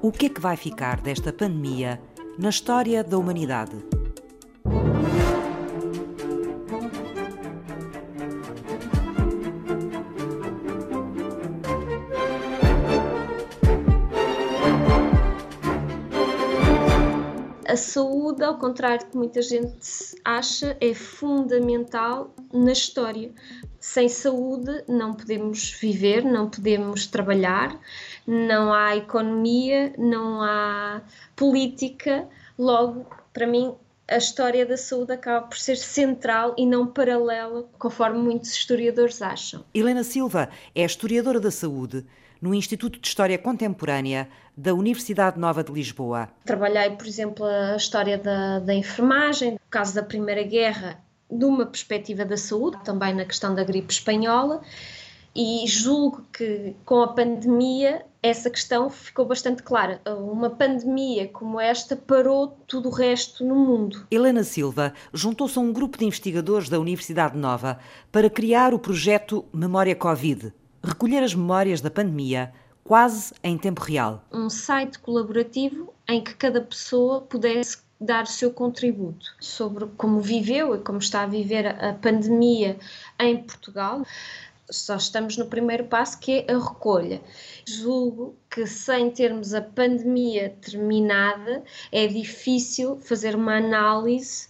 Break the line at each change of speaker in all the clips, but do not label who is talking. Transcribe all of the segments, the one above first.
O que é que vai ficar desta pandemia na história da humanidade?
A saúde, ao contrário do que muita gente acha, é fundamental na história. Sem saúde não podemos viver, não podemos trabalhar, não há economia, não há política. Logo, para mim, a história da saúde acaba por ser central e não paralela, conforme muitos historiadores acham.
Helena Silva é historiadora da saúde no Instituto de História Contemporânea da Universidade Nova de Lisboa.
Trabalhei, por exemplo, a história da, da enfermagem, no caso da Primeira Guerra, de uma perspectiva da saúde, também na questão da gripe espanhola, e julgo que com a pandemia essa questão ficou bastante clara. Uma pandemia como esta parou tudo o resto no mundo.
Helena Silva juntou-se a um grupo de investigadores da Universidade Nova para criar o projeto Memória Covid, recolher as memórias da pandemia quase em tempo real.
Um site colaborativo em que cada pessoa pudesse dar o seu contributo sobre como viveu e como está a viver a pandemia em Portugal. Só estamos no primeiro passo que é a recolha. Julgo que sem termos a pandemia terminada é difícil fazer uma análise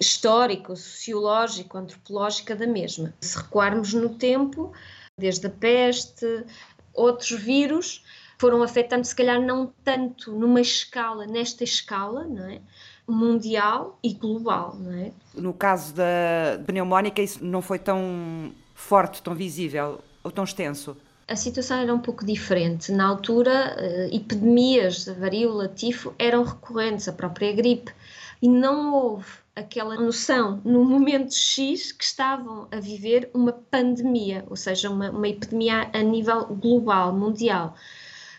histórica, sociológica, antropológica da mesma. Se recuarmos no tempo, desde a peste, outros vírus foram afetando, se calhar não tanto numa escala, nesta escala, não é? mundial e global, não é?
No caso da pneumónica, isso não foi tão forte, tão visível ou tão extenso?
A situação era um pouco diferente. Na altura, eh, epidemias de varíola, tifo eram recorrentes, a própria gripe, e não houve aquela noção no momento X que estavam a viver uma pandemia, ou seja, uma, uma epidemia a nível global, mundial.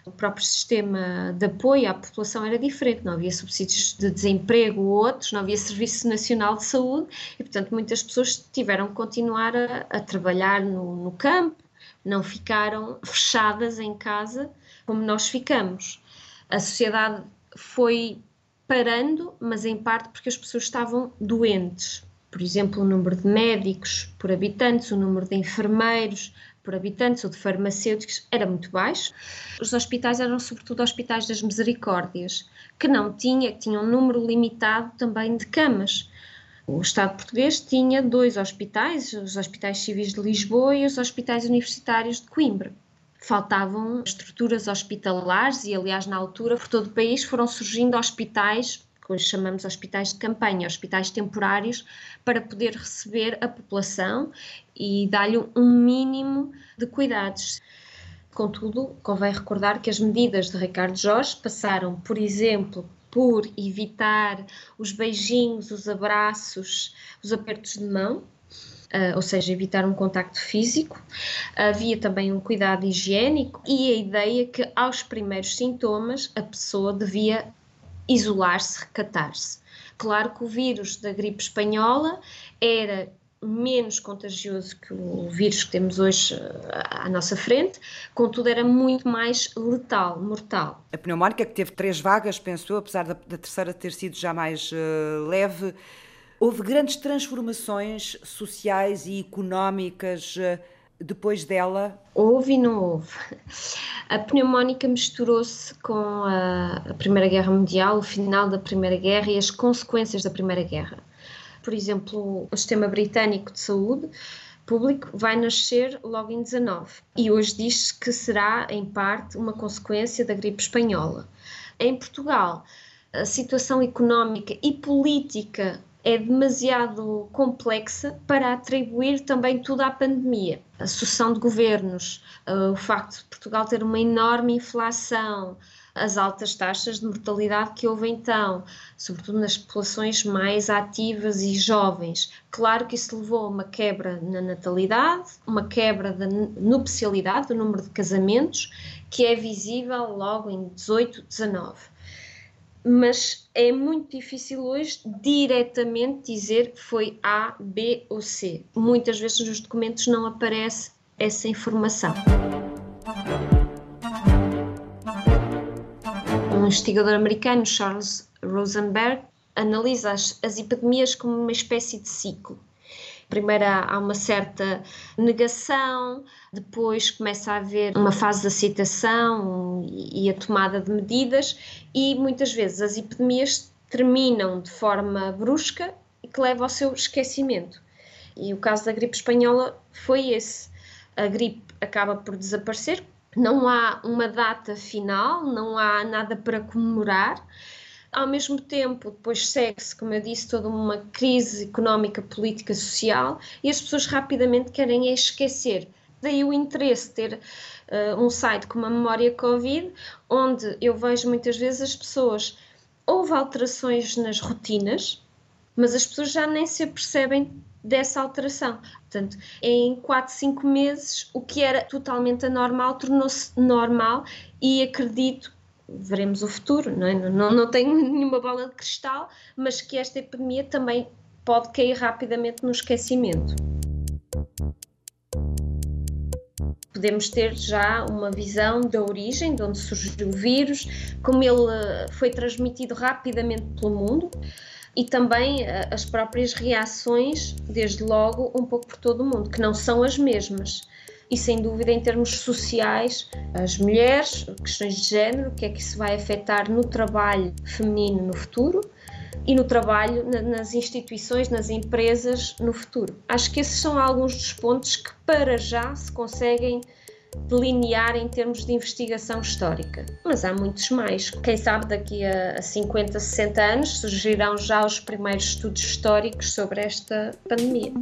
O próprio sistema de apoio à população era diferente, não havia subsídios de desemprego ou outros, não havia Serviço Nacional de Saúde e, portanto, muitas pessoas tiveram que continuar a, a trabalhar no, no campo, não ficaram fechadas em casa como nós ficamos. A sociedade foi parando, mas em parte porque as pessoas estavam doentes. Por exemplo, o número de médicos por habitantes, o número de enfermeiros por habitantes ou de farmacêuticos era muito baixo. Os hospitais eram sobretudo hospitais das misericórdias, que não tinha, tinham um número limitado também de camas. O Estado português tinha dois hospitais, os hospitais civis de Lisboa e os hospitais universitários de Coimbra faltavam estruturas hospitalares e, aliás, na altura, por todo o país foram surgindo hospitais, que hoje chamamos hospitais de campanha, hospitais temporários, para poder receber a população e dar-lhe um mínimo de cuidados. Contudo, convém recordar que as medidas de Ricardo Jorge passaram, por exemplo, por evitar os beijinhos, os abraços, os apertos de mão, uh, ou seja, evitar um contacto físico. Havia também um cuidado higiênico e a ideia que aos primeiros sintomas a pessoa devia isolar-se, recatar-se. Claro que o vírus da gripe espanhola era menos contagioso que o vírus que temos hoje ah, à nossa frente, contudo era muito mais letal, mortal.
A pneumónica que teve três vagas, pensou, apesar da, da terceira ter sido já mais uh, leve, Houve grandes transformações sociais e económicas eh, depois dela?
Houve e não houve. A pneumónica misturou-se com a, a, Primeira Guerra Mundial, o final da Primeira Guerra e as consequências da Primeira Guerra. Por exemplo, o sistema britânico de saúde público vai nascer logo em 19 e hoje diz-se que será, em parte, uma consequência da gripe espanhola. Em Portugal, a situação económica e política é demasiado complexa para atribuir também tudo à pandemia. A sucessão de governos, uh, o facto de Portugal ter uma enorme inflação, as altas taxas de mortalidade que houve então, sobretudo nas populações mais ativas e jovens. Claro que isso levou a uma quebra na natalidade, uma quebra da nupcialidade, do número de casamentos, que é visível logo em 18, 19 mas é muito difícil hoje diretamente dizer foi A, B ou C. Muitas vezes nos documentos não aparece essa informação. investigador americano Charles Rosenberg analisa as, as epidemias como uma espécie de ciclo. Primeiro há uma certa negação, depois começa a haver uma fase de aceitação e a tomada de medidas, e muitas vezes as epidemias terminam de forma brusca e que leva ao seu esquecimento. E o caso da gripe espanhola foi esse. A gripe acaba por desaparecer, não há uma data final, não há nada para comemorar. Ao mesmo tempo, depois segue-se, como eu disse, toda uma crise económica, política, social e as pessoas rapidamente querem esquecer. Daí o interesse de ter uh, um site como a Memória Covid, onde eu vejo muitas vezes as pessoas. Houve alterações nas rotinas, mas as pessoas já nem se apercebem dessa alteração. Portanto, em 4, 5 meses, o que era totalmente anormal tornou-se normal e acredito veremos o futuro, não, é? não, não tenho nenhuma bola de cristal, mas que esta epidemia também pode cair rapidamente no esquecimento. Podemos ter já uma visão da origem, de onde surgiu o vírus, como ele eh, foi transmitido rapidamente pelo mundo e também uh, as próprias reações, desde logo, um pouco por todo o mundo, que não são as mesmas. E sem dúvida, em termos sociais, as mulheres, questões de género, o que é que isso vai afetar no trabalho feminino no futuro e no trabalho na, nas instituições, nas empresas no futuro. Acho que esses são alguns dos pontos que, para já, se conseguem delinear em termos de investigação histórica. Mas há muitos mais. Quem sabe daqui a 50, 60 anos surgirão já os primeiros estudos históricos sobre esta pandemia.